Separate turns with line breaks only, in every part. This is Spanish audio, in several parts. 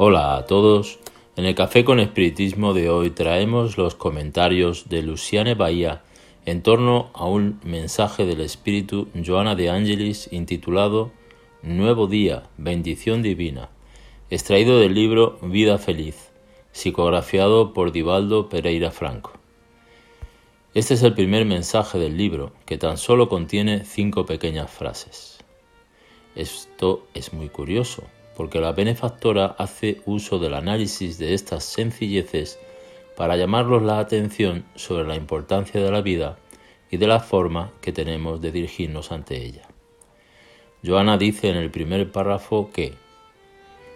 Hola a todos. En el Café con Espiritismo de hoy traemos los comentarios de Luciane Bahía en torno a un mensaje del Espíritu Joana de Angelis intitulado Nuevo Día, Bendición Divina, extraído del libro Vida Feliz, psicografiado por Divaldo Pereira Franco. Este es el primer mensaje del libro, que tan solo contiene cinco pequeñas frases. Esto es muy curioso, porque la benefactora hace uso del análisis de estas sencilleces para llamarlos la atención sobre la importancia de la vida y de la forma que tenemos de dirigirnos ante ella. Joana dice en el primer párrafo que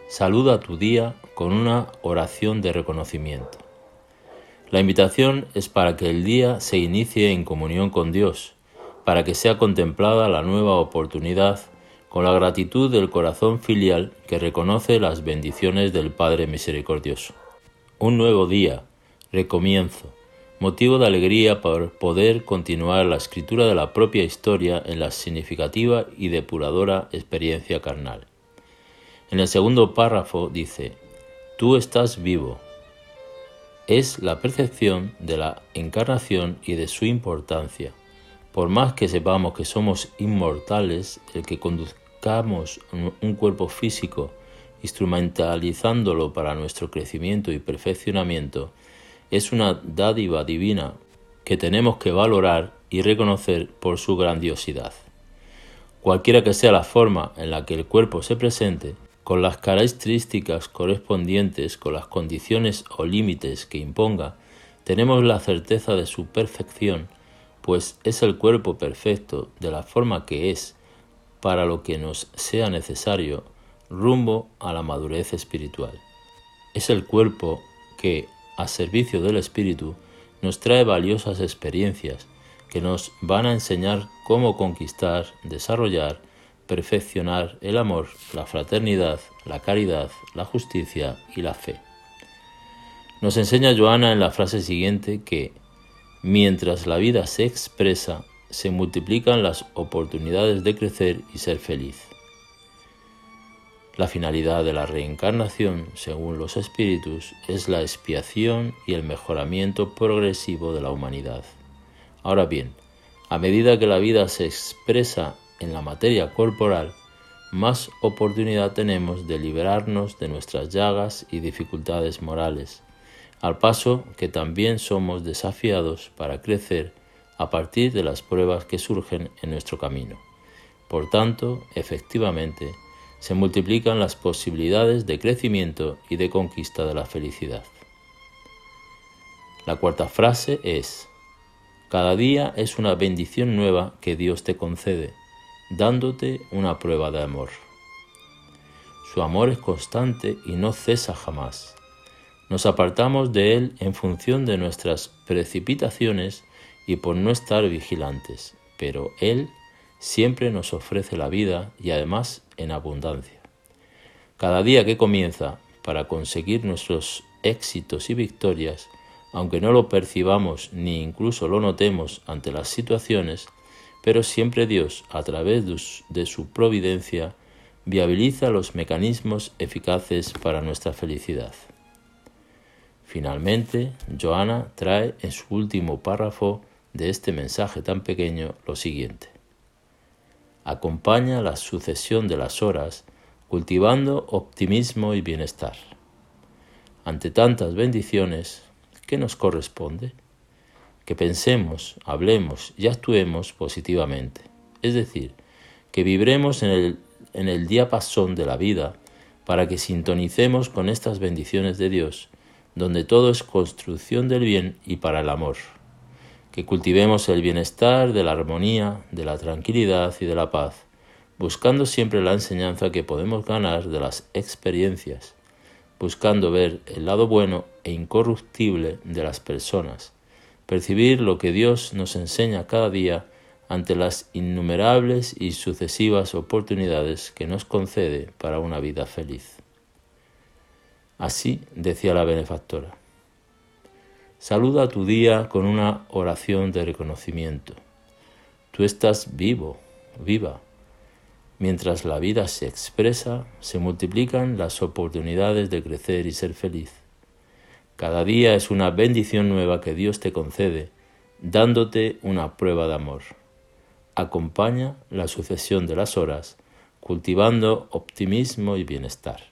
saluda tu día con una oración de reconocimiento. La invitación es para que el día se inicie en comunión con Dios, para que sea contemplada la nueva oportunidad con la gratitud del corazón filial que reconoce las bendiciones del Padre Misericordioso. Un nuevo día, recomienzo, motivo de alegría por poder continuar la escritura de la propia historia en la significativa y depuradora experiencia carnal. En el segundo párrafo dice, Tú estás vivo. Es la percepción de la encarnación y de su importancia. Por más que sepamos que somos inmortales, el que conduzca un cuerpo físico instrumentalizándolo para nuestro crecimiento y perfeccionamiento, es una dádiva divina que tenemos que valorar y reconocer por su grandiosidad. Cualquiera que sea la forma en la que el cuerpo se presente, con las características correspondientes, con las condiciones o límites que imponga, tenemos la certeza de su perfección, pues es el cuerpo perfecto de la forma que es, para lo que nos sea necesario rumbo a la madurez espiritual. Es el cuerpo que, a servicio del espíritu, nos trae valiosas experiencias que nos van a enseñar cómo conquistar, desarrollar, perfeccionar el amor, la fraternidad, la caridad, la justicia y la fe. Nos enseña Joana en la frase siguiente que, mientras la vida se expresa, se multiplican las oportunidades de crecer y ser feliz. La finalidad de la reencarnación, según los espíritus, es la expiación y el mejoramiento progresivo de la humanidad. Ahora bien, a medida que la vida se expresa en la materia corporal, más oportunidad tenemos de liberarnos de nuestras llagas y dificultades morales, al paso que también somos desafiados para crecer a partir de las pruebas que surgen en nuestro camino. Por tanto, efectivamente, se multiplican las posibilidades de crecimiento y de conquista de la felicidad. La cuarta frase es, cada día es una bendición nueva que Dios te concede, dándote una prueba de amor. Su amor es constante y no cesa jamás. Nos apartamos de Él en función de nuestras precipitaciones y por no estar vigilantes, pero Él siempre nos ofrece la vida y además en abundancia. Cada día que comienza para conseguir nuestros éxitos y victorias, aunque no lo percibamos ni incluso lo notemos ante las situaciones, pero siempre Dios, a través de su providencia, viabiliza los mecanismos eficaces para nuestra felicidad. Finalmente, Joana trae en su último párrafo de este mensaje tan pequeño lo siguiente. Acompaña la sucesión de las horas cultivando optimismo y bienestar. Ante tantas bendiciones, ¿qué nos corresponde? Que pensemos, hablemos y actuemos positivamente, es decir, que vibremos en el, en el diapasón de la vida para que sintonicemos con estas bendiciones de Dios, donde todo es construcción del bien y para el amor que cultivemos el bienestar, de la armonía, de la tranquilidad y de la paz, buscando siempre la enseñanza que podemos ganar de las experiencias, buscando ver el lado bueno e incorruptible de las personas, percibir lo que Dios nos enseña cada día ante las innumerables y sucesivas oportunidades que nos concede para una vida feliz. Así decía la benefactora. Saluda tu día con una oración de reconocimiento. Tú estás vivo, viva. Mientras la vida se expresa, se multiplican las oportunidades de crecer y ser feliz. Cada día es una bendición nueva que Dios te concede, dándote una prueba de amor. Acompaña la sucesión de las horas, cultivando optimismo y bienestar.